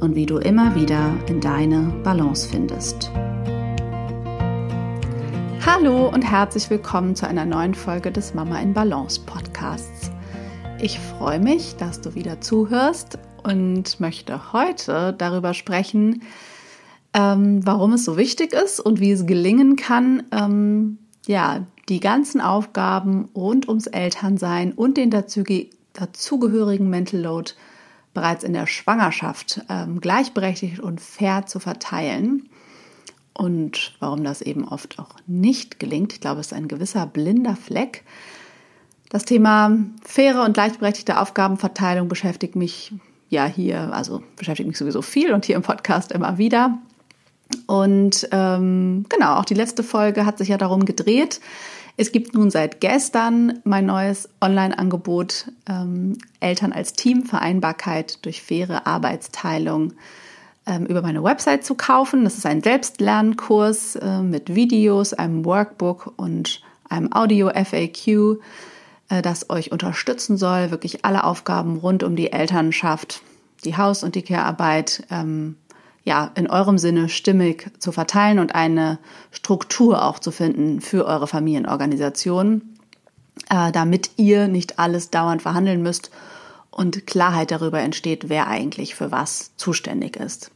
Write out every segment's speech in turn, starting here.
und wie du immer wieder in deine Balance findest. Hallo und herzlich willkommen zu einer neuen Folge des Mama in Balance Podcasts. Ich freue mich, dass du wieder zuhörst und möchte heute darüber sprechen, ähm, warum es so wichtig ist und wie es gelingen kann, ähm, ja, die ganzen Aufgaben rund ums Elternsein und den dazugehörigen Mental Load bereits in der Schwangerschaft ähm, gleichberechtigt und fair zu verteilen. Und warum das eben oft auch nicht gelingt, ich glaube, es ist ein gewisser blinder Fleck. Das Thema faire und gleichberechtigte Aufgabenverteilung beschäftigt mich ja hier, also beschäftigt mich sowieso viel und hier im Podcast immer wieder. Und ähm, genau, auch die letzte Folge hat sich ja darum gedreht, es gibt nun seit gestern mein neues Online-Angebot ähm, Eltern als Team Vereinbarkeit durch faire Arbeitsteilung ähm, über meine Website zu kaufen. Das ist ein Selbstlernkurs äh, mit Videos, einem Workbook und einem Audio-FAQ, äh, das euch unterstützen soll, wirklich alle Aufgaben rund um die Elternschaft, die Haus- und die Care-Arbeit ähm, ja, in eurem Sinne stimmig zu verteilen und eine Struktur auch zu finden für eure Familienorganisation, äh, damit ihr nicht alles dauernd verhandeln müsst und Klarheit darüber entsteht, wer eigentlich für was zuständig ist.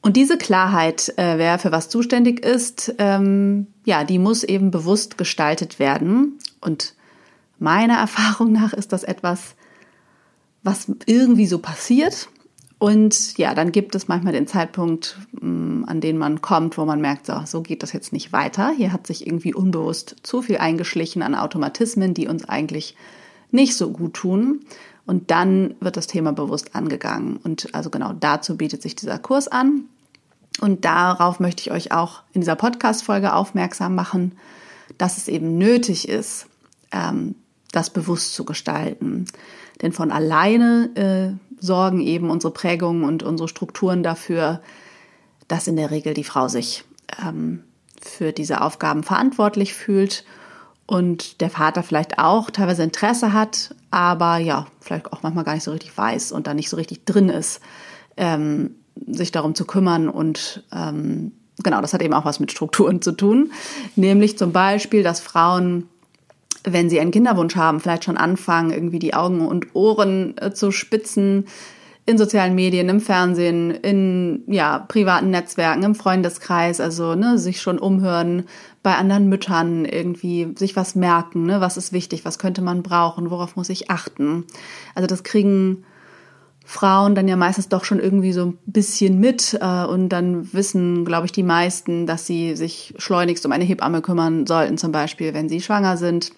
Und diese Klarheit, äh, wer für was zuständig ist, ähm, ja, die muss eben bewusst gestaltet werden. Und meiner Erfahrung nach ist das etwas, was irgendwie so passiert und ja, dann gibt es manchmal den Zeitpunkt, mm, an den man kommt, wo man merkt, so, so geht das jetzt nicht weiter. Hier hat sich irgendwie unbewusst zu viel eingeschlichen an Automatismen, die uns eigentlich nicht so gut tun. Und dann wird das Thema bewusst angegangen. Und also genau dazu bietet sich dieser Kurs an. Und darauf möchte ich euch auch in dieser Podcast-Folge aufmerksam machen, dass es eben nötig ist, ähm, das bewusst zu gestalten. Denn von alleine äh, sorgen eben unsere Prägungen und unsere Strukturen dafür, dass in der Regel die Frau sich ähm, für diese Aufgaben verantwortlich fühlt und der Vater vielleicht auch teilweise Interesse hat, aber ja, vielleicht auch manchmal gar nicht so richtig weiß und da nicht so richtig drin ist, ähm, sich darum zu kümmern und ähm, genau, das hat eben auch was mit Strukturen zu tun, nämlich zum Beispiel, dass Frauen wenn sie einen Kinderwunsch haben, vielleicht schon anfangen, irgendwie die Augen und Ohren äh, zu spitzen in sozialen Medien, im Fernsehen, in ja, privaten Netzwerken, im Freundeskreis, also ne, sich schon umhören bei anderen Müttern, irgendwie sich was merken, ne, was ist wichtig, was könnte man brauchen, worauf muss ich achten. Also das kriegen Frauen dann ja meistens doch schon irgendwie so ein bisschen mit äh, und dann wissen, glaube ich, die meisten, dass sie sich schleunigst um eine Hebamme kümmern sollten, zum Beispiel, wenn sie schwanger sind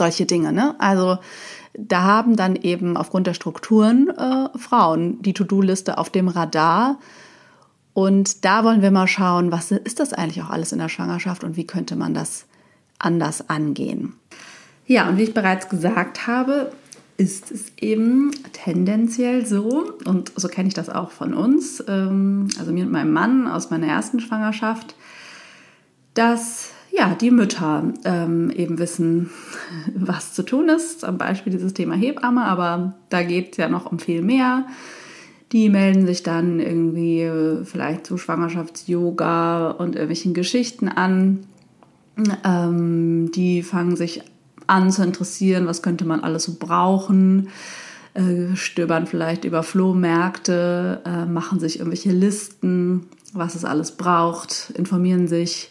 solche Dinge. Ne? Also da haben dann eben aufgrund der Strukturen äh, Frauen die To-Do-Liste auf dem Radar. Und da wollen wir mal schauen, was ist das eigentlich auch alles in der Schwangerschaft und wie könnte man das anders angehen. Ja, und wie ich bereits gesagt habe, ist es eben tendenziell so, und so kenne ich das auch von uns, ähm, also mir und meinem Mann aus meiner ersten Schwangerschaft, dass ja, die Mütter ähm, eben wissen, was zu tun ist. Zum Beispiel dieses Thema Hebamme, aber da geht es ja noch um viel mehr. Die melden sich dann irgendwie äh, vielleicht zu Schwangerschafts-Yoga und irgendwelchen Geschichten an. Ähm, die fangen sich an zu interessieren, was könnte man alles so brauchen. äh, stöbern vielleicht über Flohmärkte, äh, machen sich irgendwelche Listen, was es alles braucht, informieren sich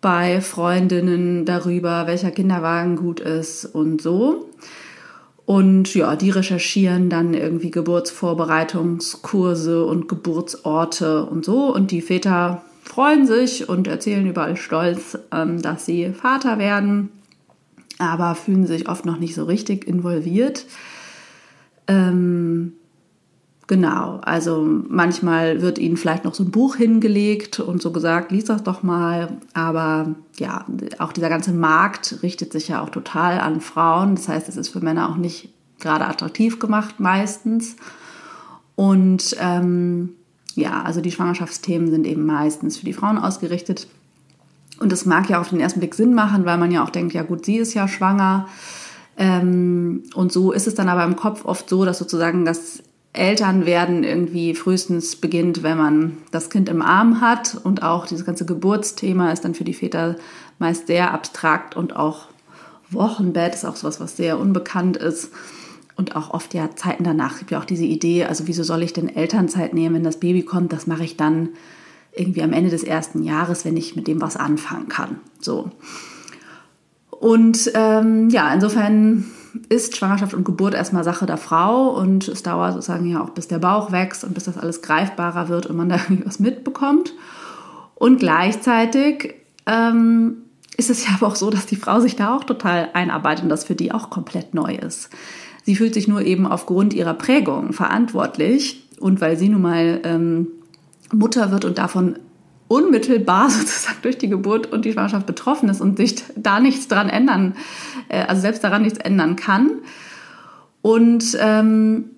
bei Freundinnen darüber, welcher Kinderwagen gut ist und so. Und ja, die recherchieren dann irgendwie Geburtsvorbereitungskurse und Geburtsorte und so. Und die Väter freuen sich und erzählen überall stolz, ähm, dass sie Vater werden, aber fühlen sich oft noch nicht so richtig involviert. Ähm, Genau, also manchmal wird ihnen vielleicht noch so ein Buch hingelegt und so gesagt, lies das doch mal. Aber ja, auch dieser ganze Markt richtet sich ja auch total an Frauen. Das heißt, es ist für Männer auch nicht gerade attraktiv gemacht meistens. Und ähm, ja, also die Schwangerschaftsthemen sind eben meistens für die Frauen ausgerichtet. Und das mag ja auf den ersten Blick Sinn machen, weil man ja auch denkt, ja gut, sie ist ja schwanger. Ähm, und so ist es dann aber im Kopf oft so, dass sozusagen das Eltern werden irgendwie frühestens beginnt, wenn man das Kind im Arm hat. Und auch dieses ganze Geburtsthema ist dann für die Väter meist sehr abstrakt und auch Wochenbett ist auch sowas, was sehr unbekannt ist. Und auch oft ja Zeiten danach gibt ja auch diese Idee, also wieso soll ich denn Elternzeit nehmen, wenn das Baby kommt? Das mache ich dann irgendwie am Ende des ersten Jahres, wenn ich mit dem was anfangen kann. So. Und ähm, ja, insofern ist Schwangerschaft und Geburt erstmal Sache der Frau und es dauert sozusagen ja auch, bis der Bauch wächst und bis das alles greifbarer wird und man da irgendwie was mitbekommt. Und gleichzeitig ähm, ist es ja aber auch so, dass die Frau sich da auch total einarbeitet und das für die auch komplett neu ist. Sie fühlt sich nur eben aufgrund ihrer Prägung verantwortlich und weil sie nun mal ähm, Mutter wird und davon unmittelbar sozusagen durch die Geburt und die Schwangerschaft betroffen ist und sich da nichts dran ändern, äh, also selbst daran nichts ändern kann. Und ähm,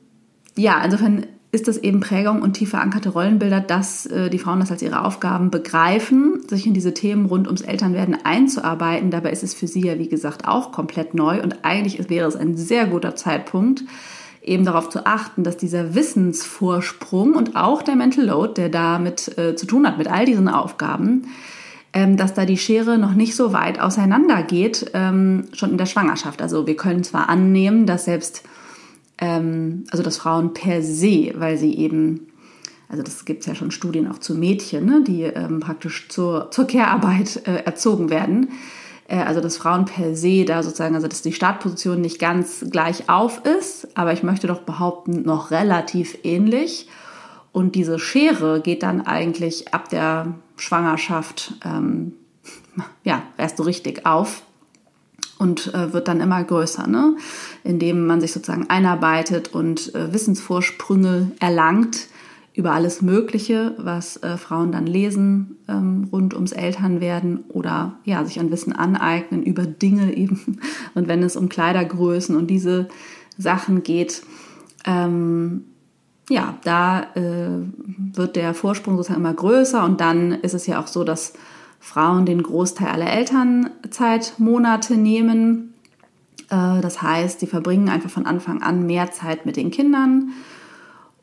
ja, insofern ist das eben Prägung und tief verankerte Rollenbilder, dass äh, die Frauen das als ihre Aufgaben begreifen, sich in diese Themen rund ums Elternwerden einzuarbeiten. Dabei ist es für sie ja, wie gesagt, auch komplett neu und eigentlich wäre es ein sehr guter Zeitpunkt, eben darauf zu achten, dass dieser Wissensvorsprung und auch der Mental Load, der damit äh, zu tun hat, mit all diesen Aufgaben, ähm, dass da die Schere noch nicht so weit auseinander geht, ähm, schon in der Schwangerschaft. Also wir können zwar annehmen, dass selbst, ähm, also dass Frauen per se, weil sie eben, also das gibt es ja schon Studien auch zu Mädchen, ne, die ähm, praktisch zur, zur Care-Arbeit äh, erzogen werden, also dass Frauen per se da sozusagen, also dass die Startposition nicht ganz gleich auf ist, aber ich möchte doch behaupten, noch relativ ähnlich. Und diese Schere geht dann eigentlich ab der Schwangerschaft ähm, ja, erst so richtig auf und äh, wird dann immer größer, ne? indem man sich sozusagen einarbeitet und äh, Wissensvorsprünge erlangt, über alles Mögliche, was äh, Frauen dann lesen ähm, rund ums Elternwerden oder ja, sich an Wissen aneignen über Dinge eben. Und wenn es um Kleidergrößen und diese Sachen geht, ähm, ja, da äh, wird der Vorsprung sozusagen immer größer und dann ist es ja auch so, dass Frauen den Großteil aller Elternzeitmonate nehmen. Äh, das heißt, sie verbringen einfach von Anfang an mehr Zeit mit den Kindern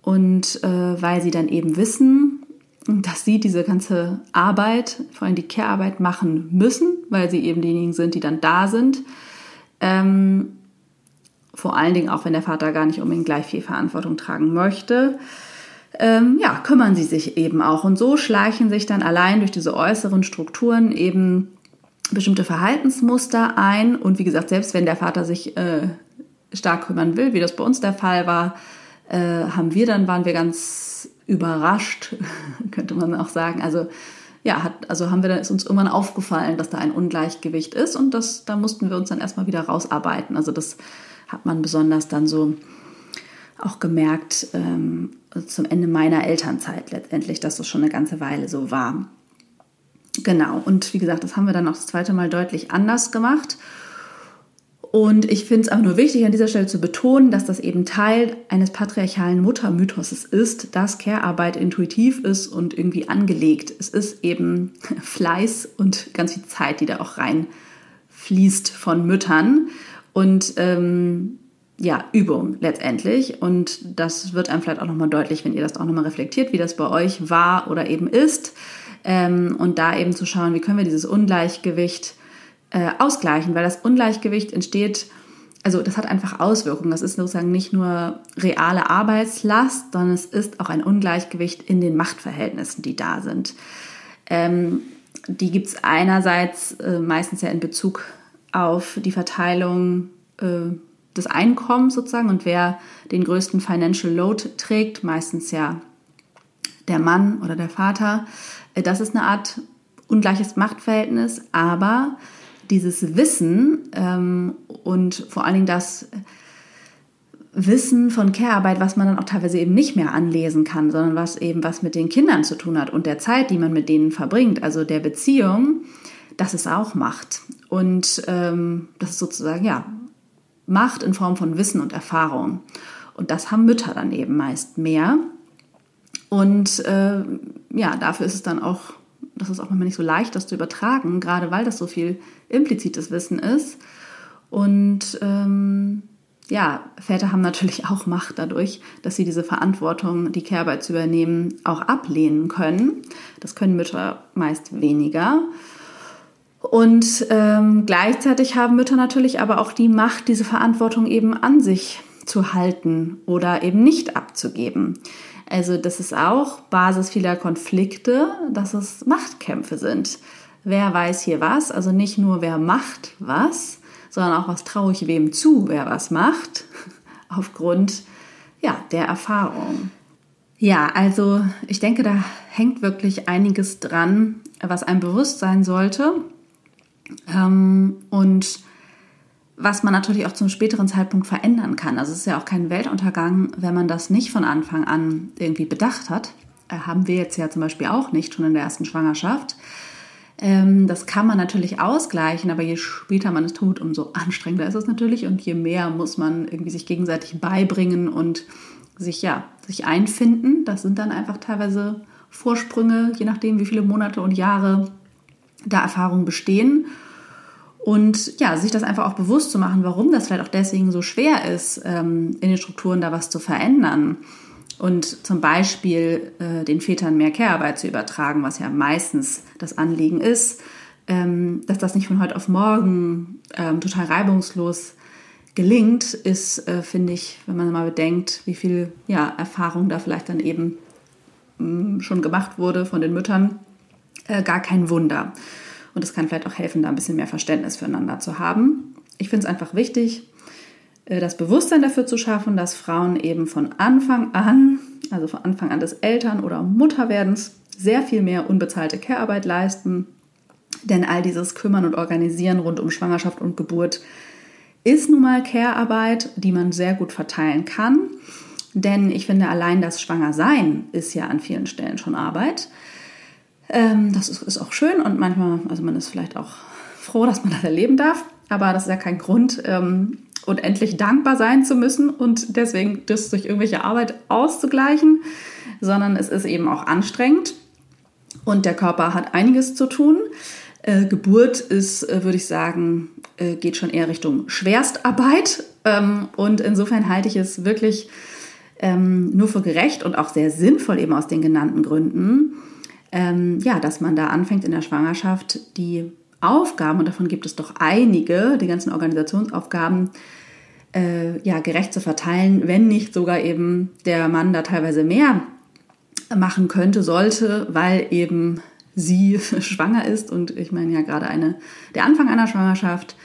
und äh, weil sie dann eben wissen, dass sie diese ganze Arbeit, vor allem die Care-Arbeit machen müssen, weil sie eben diejenigen sind, die dann da sind. Ähm, vor allen Dingen auch, wenn der Vater gar nicht unbedingt gleich viel Verantwortung tragen möchte. Ähm, ja, kümmern sie sich eben auch. Und so schleichen sich dann allein durch diese äußeren Strukturen eben bestimmte Verhaltensmuster ein. Und wie gesagt, selbst wenn der Vater sich äh, stark kümmern will, wie das bei uns der Fall war, äh, haben wir dann, waren wir ganz überrascht, könnte man auch sagen. Also ja, hat, also haben wir dann, ist uns irgendwann aufgefallen, dass da ein Ungleichgewicht ist und das, da mussten wir uns dann erstmal wieder rausarbeiten. Also das hat man besonders dann so auch gemerkt ähm, zum Ende meiner Elternzeit letztendlich, dass das schon eine ganze Weile so war. Genau, und wie gesagt, das haben wir dann auch das zweite Mal deutlich anders gemacht. Und ich finde es aber nur wichtig, an dieser Stelle zu betonen, dass das eben Teil eines patriarchalen Muttermythoses ist, dass Care-Arbeit intuitiv ist und irgendwie angelegt. Es ist eben Fleiß und ganz viel Zeit, die da auch reinfließt von Müttern. Und ähm, ja, Übung letztendlich. Und das wird einem vielleicht auch nochmal deutlich, wenn ihr das auch nochmal reflektiert, wie das bei euch war oder eben ist. Ähm, und da eben zu schauen, wie können wir dieses Ungleichgewicht äh, ausgleichen, weil das Ungleichgewicht entsteht also das hat einfach Auswirkungen. Das ist sozusagen nicht nur reale Arbeitslast, sondern es ist auch ein Ungleichgewicht in den Machtverhältnissen, die da sind. Ähm, die gibt es einerseits äh, meistens ja in Bezug auf die Verteilung äh, des Einkommens sozusagen und wer den größten Financial Load trägt, meistens ja der Mann oder der Vater. Äh, das ist eine Art ungleiches Machtverhältnis, aber dieses Wissen ähm, und vor allen Dingen das Wissen von Care-Arbeit, was man dann auch teilweise eben nicht mehr anlesen kann, sondern was eben was mit den Kindern zu tun hat und der Zeit, die man mit denen verbringt, also der Beziehung, das ist auch Macht. Und ähm, das ist sozusagen, ja, Macht in Form von Wissen und Erfahrung. Und das haben Mütter dann eben meist mehr. Und äh, ja, dafür ist es dann auch, das ist auch manchmal nicht so leicht, das zu übertragen, gerade weil das so viel implizites Wissen ist. Und ähm, ja, Väter haben natürlich auch Macht dadurch, dass sie diese Verantwortung, die Care-Arbeit zu übernehmen, auch ablehnen können. Das können Mütter meist weniger. Und ähm, gleichzeitig haben Mütter natürlich aber auch die Macht, diese Verantwortung eben an sich zu halten oder eben nicht abzugeben. Also das ist auch Basis vieler Konflikte, dass es Machtkämpfe sind. Wer weiß hier was? Also nicht nur wer macht was, sondern auch was traue ich wem zu, wer was macht, aufgrund ja, der Erfahrung. Ja, also ich denke, da hängt wirklich einiges dran, was einem bewusst sein sollte. Ähm, und was man natürlich auch zum späteren Zeitpunkt verändern kann. Also es ist ja auch kein Weltuntergang, wenn man das nicht von Anfang an irgendwie bedacht hat. Äh, haben wir jetzt ja zum Beispiel auch nicht schon in der ersten Schwangerschaft. Ähm, das kann man natürlich ausgleichen, aber je später man es tut, umso anstrengender ist es natürlich und je mehr muss man irgendwie sich gegenseitig beibringen und sich ja sich einfinden. Das sind dann einfach teilweise Vorsprünge, je nachdem, wie viele Monate und Jahre da Erfahrungen bestehen. Und ja, sich das einfach auch bewusst zu machen, warum das vielleicht auch deswegen so schwer ist, ähm, in den Strukturen da was zu verändern. Und zum Beispiel äh, den Vätern mehr Care-Arbeit zu übertragen, was ja meistens das Anliegen ist, ähm, dass das nicht von heute auf morgen ähm, total reibungslos gelingt, ist, äh, finde ich, wenn man mal bedenkt, wie viel ja, Erfahrung da vielleicht dann eben mm, schon gemacht wurde von den Müttern, äh, gar kein Wunder. Und es kann vielleicht auch helfen, da ein bisschen mehr Verständnis füreinander zu haben. Ich finde es einfach wichtig, äh, das Bewusstsein dafür zu schaffen, dass Frauen eben von Anfang an, also von Anfang an des Eltern- oder Mutterwerdens, sehr viel mehr unbezahlte Care-Arbeit leisten. Denn all dieses Kümmern und Organisieren rund um Schwangerschaft und Geburt ist nun mal Care-Arbeit, die man sehr gut verteilen kann. Denn ich finde, allein das Schwangersein ist ja an vielen Stellen schon Arbeit. Ähm, das ist, ist, auch schön und manchmal, also man ist vielleicht auch froh, dass man das erleben darf, aber das ist ja kein Grund, ähm, unendlich dankbar sein zu müssen und deswegen das durch irgendwelche Arbeit auszugleichen, sondern es ist eben auch anstrengend und der Körper hat einiges zu tun. Äh, Geburt ist, äh, würde ich sagen, äh, geht schon eher Richtung Schwerstarbeit ähm, und insofern halte ich es wirklich ähm, nur für gerecht und auch sehr sinnvoll eben aus den genannten Gründen, ähm, ja, dass man da anfängt in der Schwangerschaft die Aufgaben, und davon gibt es doch einige, die ganzen Organisationsaufgaben, äh, ja, gerecht zu verteilen, wenn nicht sogar eben der Mann da teilweise mehr machen könnte, sollte, weil eben sie schwanger ist. Und ich meine ja gerade eine, der Anfang einer Schwangerschaft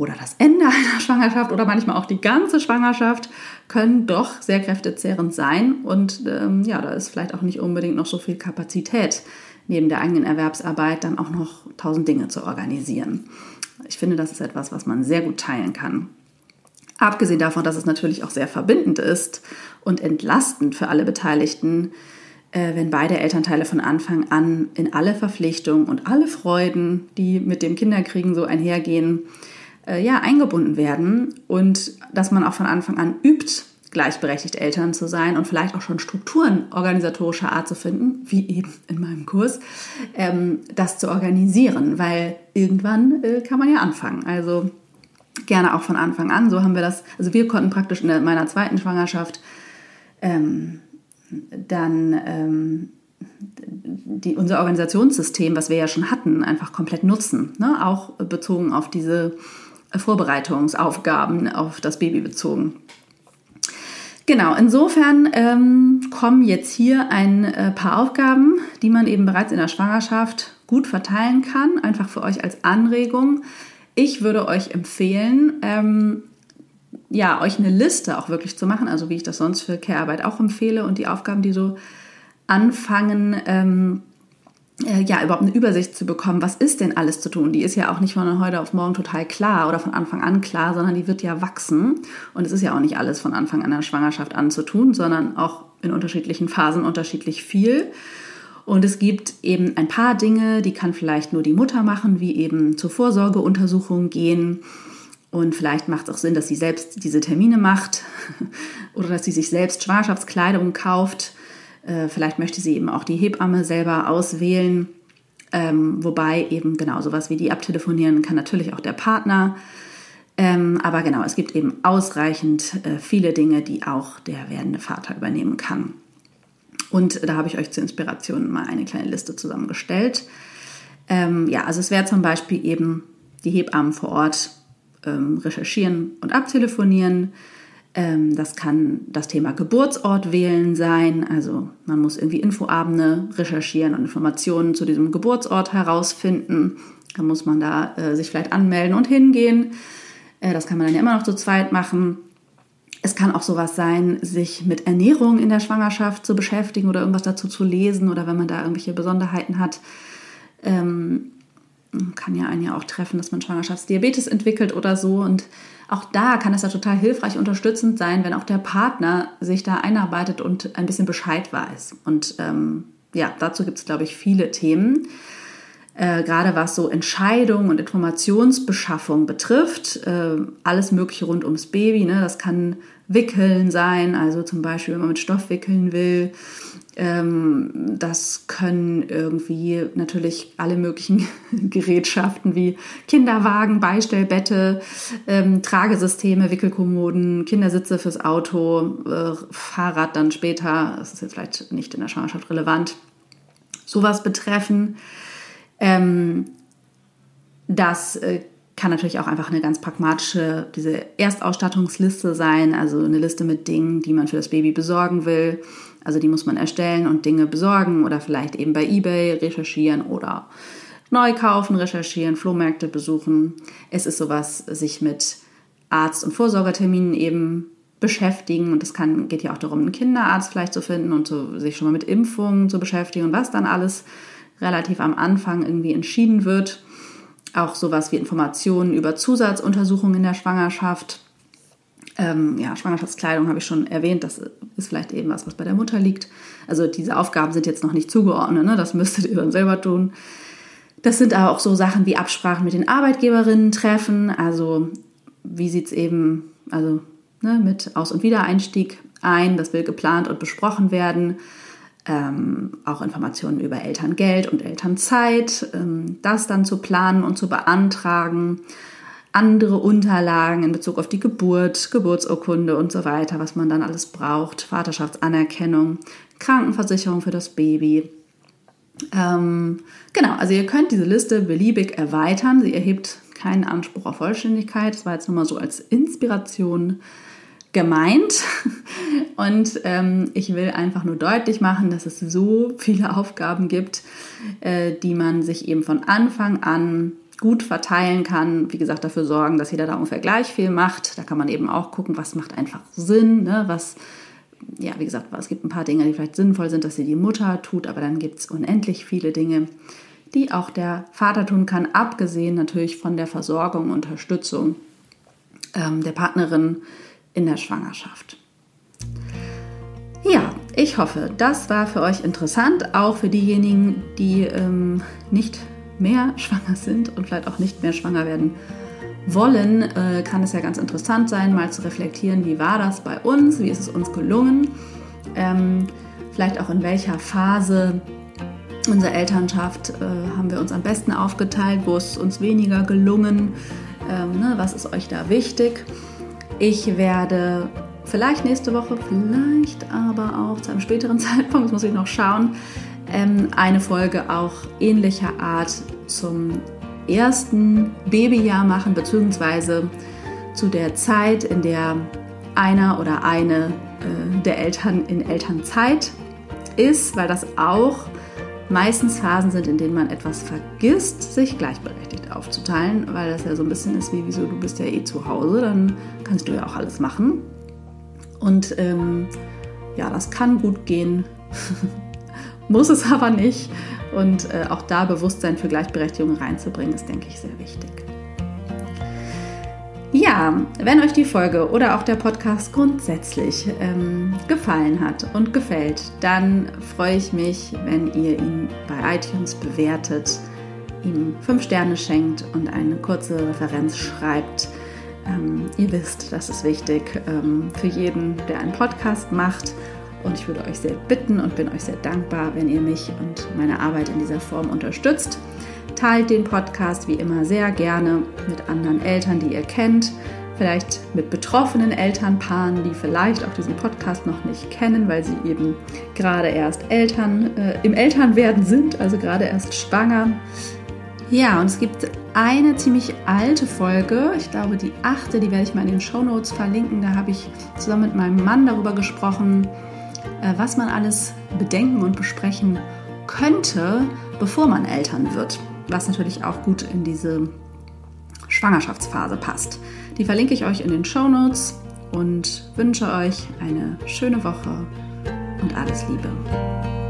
oder das Ende einer Schwangerschaft oder manchmal auch die ganze Schwangerschaft können doch sehr kräftezehrend sein. Und ähm, ja, da ist vielleicht auch nicht unbedingt noch so viel Kapazität, neben der eigenen Erwerbsarbeit dann auch noch tausend Dinge zu organisieren. Ich finde, das ist etwas, was man sehr gut teilen kann. Abgesehen davon, dass es natürlich auch sehr verbindend ist und entlastend für alle Beteiligten, äh, wenn beide Elternteile von Anfang an in alle Verpflichtungen und alle Freuden, die mit dem Kinderkriegen so einhergehen, äh, ja, eingebunden werden und dass man auch von Anfang an übt, gleichberechtigt Eltern zu sein und vielleicht auch schon Strukturen organisatorischer Art zu finden, wie eben in meinem Kurs, ähm, das zu organisieren, weil irgendwann äh, kann man ja anfangen. Also gerne auch von Anfang an. So haben wir das, also wir konnten praktisch in meiner zweiten Schwangerschaft ähm, dann ähm, die, unser Organisationssystem, was wir ja schon hatten, einfach komplett nutzen. Ne? Auch bezogen auf diese Vorbereitungsaufgaben auf das Baby bezogen. Genau, insofern ähm, kommen jetzt hier ein äh, paar Aufgaben, die man eben bereits in der Schwangerschaft gut verteilen kann, einfach für euch als Anregung. Ich würde euch empfehlen, ähm, ja, euch eine Liste auch wirklich zu machen, also wie ich das sonst für Care-Arbeit auch empfehle und die Aufgaben, die so anfangen, ähm, äh, ja, überhaupt eine Übersicht zu bekommen, was ist denn alles zu tun? Die ist ja auch nicht von heute auf morgen total klar oder von Anfang an klar, sondern die wird ja wachsen. Und es ist ja auch nicht alles von Anfang an der Schwangerschaft an zu tun, sondern auch in unterschiedlichen Phasen unterschiedlich viel. Und es gibt eben ein paar Dinge, die kann vielleicht nur die Mutter machen, wie eben zur Vorsorgeuntersuchung gehen. Und vielleicht macht es auch Sinn, dass sie selbst diese Termine macht oder dass sie sich selbst Schwangerschaftskleidung kauft äh, vielleicht möchte sie eben auch die Hebamme selber auswählen. Ähm, wobei eben genau sowas wie die abtelefonieren kann natürlich auch der Partner. Ähm, aber genau, es gibt eben ausreichend äh, viele Dinge, die auch der werdende Vater übernehmen kann. Und da habe ich euch zur Inspiration mal eine kleine Liste zusammengestellt. Ähm, ja, also es wäre zum Beispiel eben die Hebammen vor Ort ähm, recherchieren und abtelefonieren das kann das Thema Geburtsort wählen sein. Also man muss irgendwie Infoabende recherchieren und Informationen zu diesem Geburtsort herausfinden. Dann muss man da äh, sich vielleicht anmelden und hingehen. Äh, das kann man dann ja immer noch zu zweit machen. Es kann auch sowas sein, sich mit Ernährung in der Schwangerschaft zu beschäftigen oder irgendwas dazu zu lesen oder wenn man da irgendwelche Besonderheiten hat. Ähm, kann ja einen ja auch treffen, dass man Schwangerschaftsdiabetes entwickelt oder so. Und auch da kann es ja total hilfreich unterstützend sein, wenn auch der Partner sich da einarbeitet und ein bisschen Bescheid weiß. Und ähm, ja, dazu gibt es, glaube ich, viele Themen. Äh, gerade was so Entscheidung und Informationsbeschaffung betrifft, äh, alles Mögliche rund ums Baby. Ne? Das kann Wickeln sein, also zum Beispiel, wenn man mit Stoff wickeln will. Ähm, das können irgendwie natürlich alle möglichen Gerätschaften wie Kinderwagen, Beistellbette, ähm, Tragesysteme, Wickelkommoden, Kindersitze fürs Auto, äh, Fahrrad dann später, das ist jetzt vielleicht nicht in der Schwangerschaft relevant, sowas betreffen. Ähm, das äh, kann natürlich auch einfach eine ganz pragmatische, diese Erstausstattungsliste sein, also eine Liste mit Dingen, die man für das Baby besorgen will. Also die muss man erstellen und Dinge besorgen oder vielleicht eben bei eBay recherchieren oder neu kaufen, recherchieren, Flohmärkte besuchen. Es ist sowas, sich mit Arzt- und Vorsorgerterminen eben beschäftigen und es kann, geht ja auch darum, einen Kinderarzt vielleicht zu finden und zu, sich schon mal mit Impfungen zu beschäftigen und was dann alles relativ am Anfang irgendwie entschieden wird. Auch sowas wie Informationen über Zusatzuntersuchungen in der Schwangerschaft. Ähm, ja, Schwangerschaftskleidung habe ich schon erwähnt, das ist vielleicht eben was, was bei der Mutter liegt. Also diese Aufgaben sind jetzt noch nicht zugeordnet, ne? das müsstet ihr dann selber tun. Das sind aber auch so Sachen wie Absprachen mit den Arbeitgeberinnen treffen, also wie sieht es eben also, ne, mit Aus- und Wiedereinstieg ein, das will geplant und besprochen werden ähm, auch Informationen über Elterngeld und Elternzeit, ähm, das dann zu planen und zu beantragen, andere Unterlagen in Bezug auf die Geburt, Geburtsurkunde und so weiter, was man dann alles braucht, Vaterschaftsanerkennung, Krankenversicherung für das Baby. Ähm, genau, also ihr könnt diese Liste beliebig erweitern. Sie erhebt keinen Anspruch auf Vollständigkeit. Das war jetzt nur mal so als Inspiration gemeint. Und ähm, ich will einfach nur deutlich machen, dass es so viele Aufgaben gibt, äh, die man sich eben von Anfang an gut verteilen kann. Wie gesagt, dafür sorgen, dass jeder da ungefähr gleich viel macht. Da kann man eben auch gucken, was macht einfach Sinn, ne? was ja, wie gesagt, es gibt ein paar Dinge, die vielleicht sinnvoll sind, dass sie die Mutter tut, aber dann gibt es unendlich viele Dinge, die auch der Vater tun kann, abgesehen natürlich von der Versorgung, Unterstützung ähm, der Partnerin in der Schwangerschaft. Ja, ich hoffe, das war für euch interessant, auch für diejenigen, die ähm, nicht mehr schwanger sind und vielleicht auch nicht mehr schwanger werden wollen, äh, kann es ja ganz interessant sein, mal zu reflektieren, wie war das bei uns, wie ist es uns gelungen, ähm, vielleicht auch in welcher Phase unserer Elternschaft äh, haben wir uns am besten aufgeteilt, wo ist es uns weniger gelungen, ähm, ne, was ist euch da wichtig. Ich werde vielleicht nächste Woche, vielleicht aber auch zu einem späteren Zeitpunkt, das muss ich noch schauen, ähm, eine Folge auch ähnlicher Art zum ersten Babyjahr machen, beziehungsweise zu der Zeit, in der einer oder eine äh, der Eltern in Elternzeit ist, weil das auch meistens Phasen sind, in denen man etwas vergisst, sich gleichberechtigt aufzuteilen, weil das ja so ein bisschen ist wie, wieso du bist ja eh zu Hause, dann kannst du ja auch alles machen. Und ähm, ja, das kann gut gehen, muss es aber nicht. Und äh, auch da Bewusstsein für Gleichberechtigung reinzubringen, ist, denke ich, sehr wichtig. Ja, wenn euch die Folge oder auch der Podcast grundsätzlich ähm, gefallen hat und gefällt, dann freue ich mich, wenn ihr ihn bei iTunes bewertet, ihm fünf Sterne schenkt und eine kurze Referenz schreibt. Ähm, ihr wisst, das ist wichtig ähm, für jeden, der einen Podcast macht. Und ich würde euch sehr bitten und bin euch sehr dankbar, wenn ihr mich und meine Arbeit in dieser Form unterstützt. Teilt den Podcast wie immer sehr gerne mit anderen Eltern, die ihr kennt. Vielleicht mit betroffenen Elternpaaren, die vielleicht auch diesen Podcast noch nicht kennen, weil sie eben gerade erst Eltern äh, im Elternwerden sind, also gerade erst schwanger. Ja, und es gibt eine ziemlich alte Folge, ich glaube die achte, die werde ich mal in den Show Notes verlinken. Da habe ich zusammen mit meinem Mann darüber gesprochen, äh, was man alles bedenken und besprechen könnte, bevor man Eltern wird was natürlich auch gut in diese Schwangerschaftsphase passt. Die verlinke ich euch in den Show Notes und wünsche euch eine schöne Woche und alles Liebe.